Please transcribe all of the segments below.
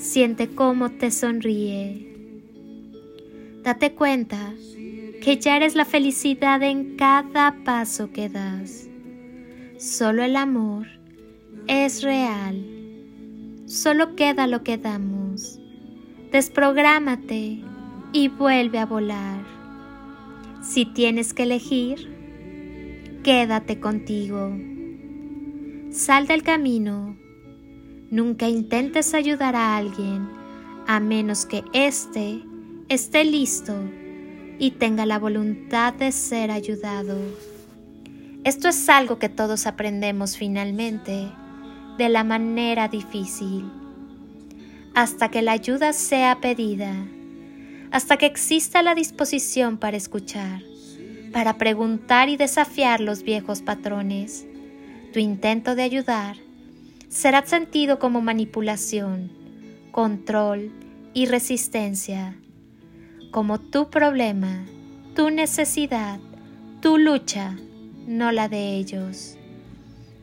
Siente cómo te sonríe. Date cuenta que ya eres la felicidad en cada paso que das. Solo el amor es real. Solo queda lo que damos. Desprográmate y vuelve a volar. Si tienes que elegir, quédate contigo. Sal del camino Nunca intentes ayudar a alguien a menos que éste esté listo y tenga la voluntad de ser ayudado. Esto es algo que todos aprendemos finalmente de la manera difícil. Hasta que la ayuda sea pedida, hasta que exista la disposición para escuchar, para preguntar y desafiar los viejos patrones, tu intento de ayudar será sentido como manipulación, control y resistencia, como tu problema, tu necesidad, tu lucha, no la de ellos.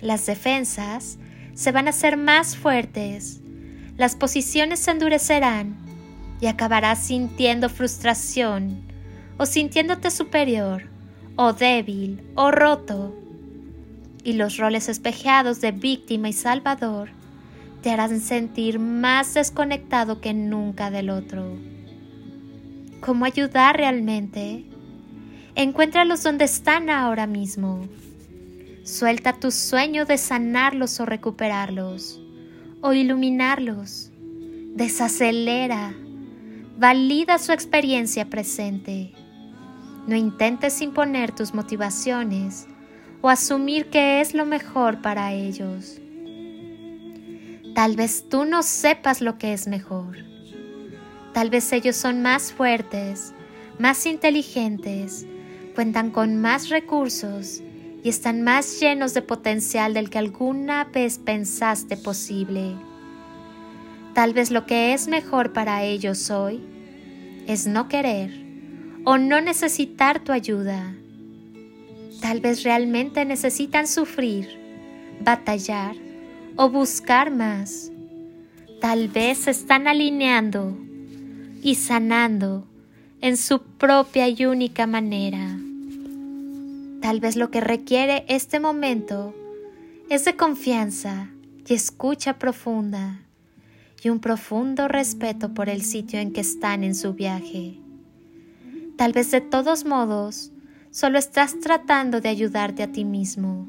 Las defensas se van a hacer más fuertes, las posiciones se endurecerán y acabarás sintiendo frustración o sintiéndote superior o débil o roto y los roles espejeados de víctima y salvador te harán sentir más desconectado que nunca del otro. ¿Cómo ayudar realmente? Encuéntralos donde están ahora mismo. Suelta tu sueño de sanarlos o recuperarlos, o iluminarlos. Desacelera. Valida su experiencia presente. No intentes imponer tus motivaciones o asumir que es lo mejor para ellos. Tal vez tú no sepas lo que es mejor. Tal vez ellos son más fuertes, más inteligentes, cuentan con más recursos y están más llenos de potencial del que alguna vez pensaste posible. Tal vez lo que es mejor para ellos hoy es no querer o no necesitar tu ayuda Tal vez realmente necesitan sufrir, batallar o buscar más. Tal vez se están alineando y sanando en su propia y única manera. Tal vez lo que requiere este momento es de confianza y escucha profunda y un profundo respeto por el sitio en que están en su viaje. Tal vez de todos modos solo estás tratando de ayudarte a ti mismo.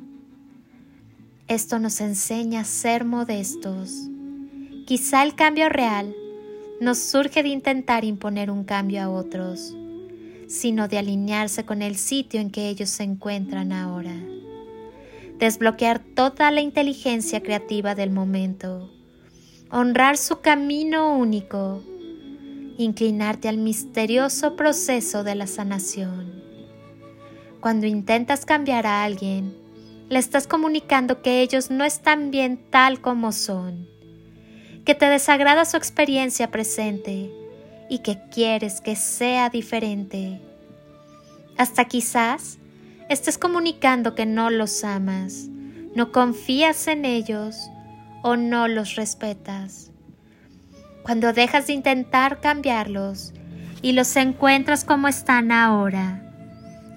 Esto nos enseña a ser modestos. Quizá el cambio real no surge de intentar imponer un cambio a otros, sino de alinearse con el sitio en que ellos se encuentran ahora. Desbloquear toda la inteligencia creativa del momento, honrar su camino único, inclinarte al misterioso proceso de la sanación. Cuando intentas cambiar a alguien, le estás comunicando que ellos no están bien tal como son, que te desagrada su experiencia presente y que quieres que sea diferente. Hasta quizás estés comunicando que no los amas, no confías en ellos o no los respetas. Cuando dejas de intentar cambiarlos y los encuentras como están ahora,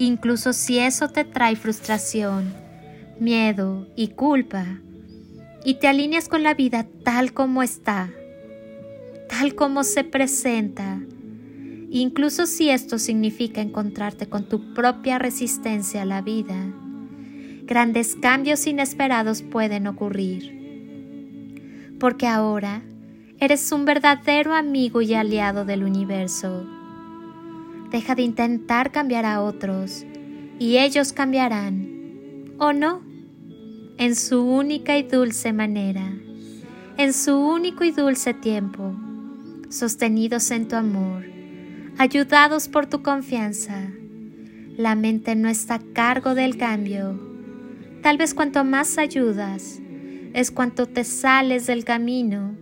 incluso si eso te trae frustración, miedo y culpa, y te alineas con la vida tal como está, tal como se presenta, incluso si esto significa encontrarte con tu propia resistencia a la vida, grandes cambios inesperados pueden ocurrir. Porque ahora eres un verdadero amigo y aliado del universo. Deja de intentar cambiar a otros y ellos cambiarán, ¿o no? En su única y dulce manera, en su único y dulce tiempo, sostenidos en tu amor, ayudados por tu confianza. La mente no está a cargo del cambio. Tal vez cuanto más ayudas, es cuanto te sales del camino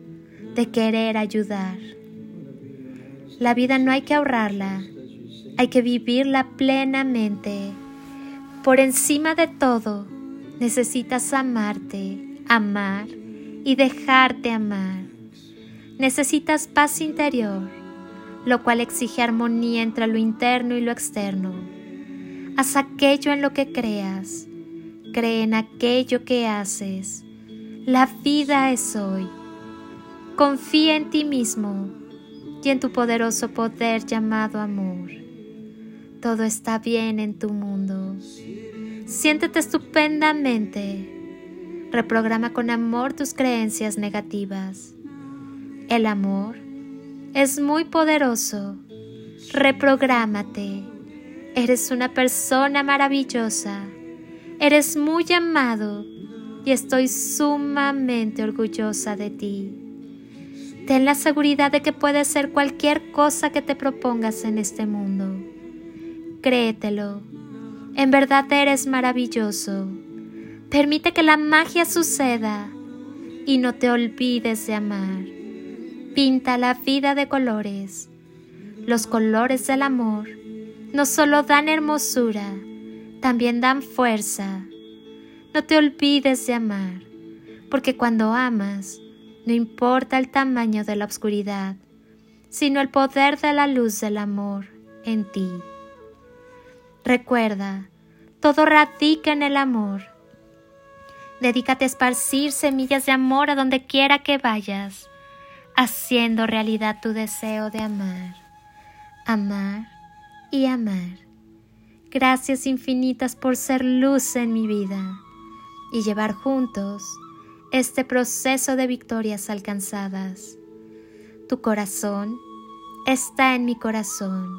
de querer ayudar. La vida no hay que ahorrarla, hay que vivirla plenamente. Por encima de todo, necesitas amarte, amar y dejarte amar. Necesitas paz interior, lo cual exige armonía entre lo interno y lo externo. Haz aquello en lo que creas, cree en aquello que haces. La vida es hoy. Confía en ti mismo y en tu poderoso poder llamado amor. Todo está bien en tu mundo. Siéntete estupendamente. Reprograma con amor tus creencias negativas. El amor es muy poderoso. Reprográmate. Eres una persona maravillosa. Eres muy amado y estoy sumamente orgullosa de ti. Ten la seguridad de que puedes ser cualquier cosa que te propongas en este mundo. Créetelo. En verdad eres maravilloso. Permite que la magia suceda y no te olvides de amar. Pinta la vida de colores. Los colores del amor no solo dan hermosura, también dan fuerza. No te olvides de amar, porque cuando amas, no importa el tamaño de la oscuridad, sino el poder de la luz del amor en ti. Recuerda, todo radica en el amor. Dedícate a esparcir semillas de amor a donde quiera que vayas, haciendo realidad tu deseo de amar, amar y amar. Gracias infinitas por ser luz en mi vida y llevar juntos este proceso de victorias alcanzadas. Tu corazón está en mi corazón.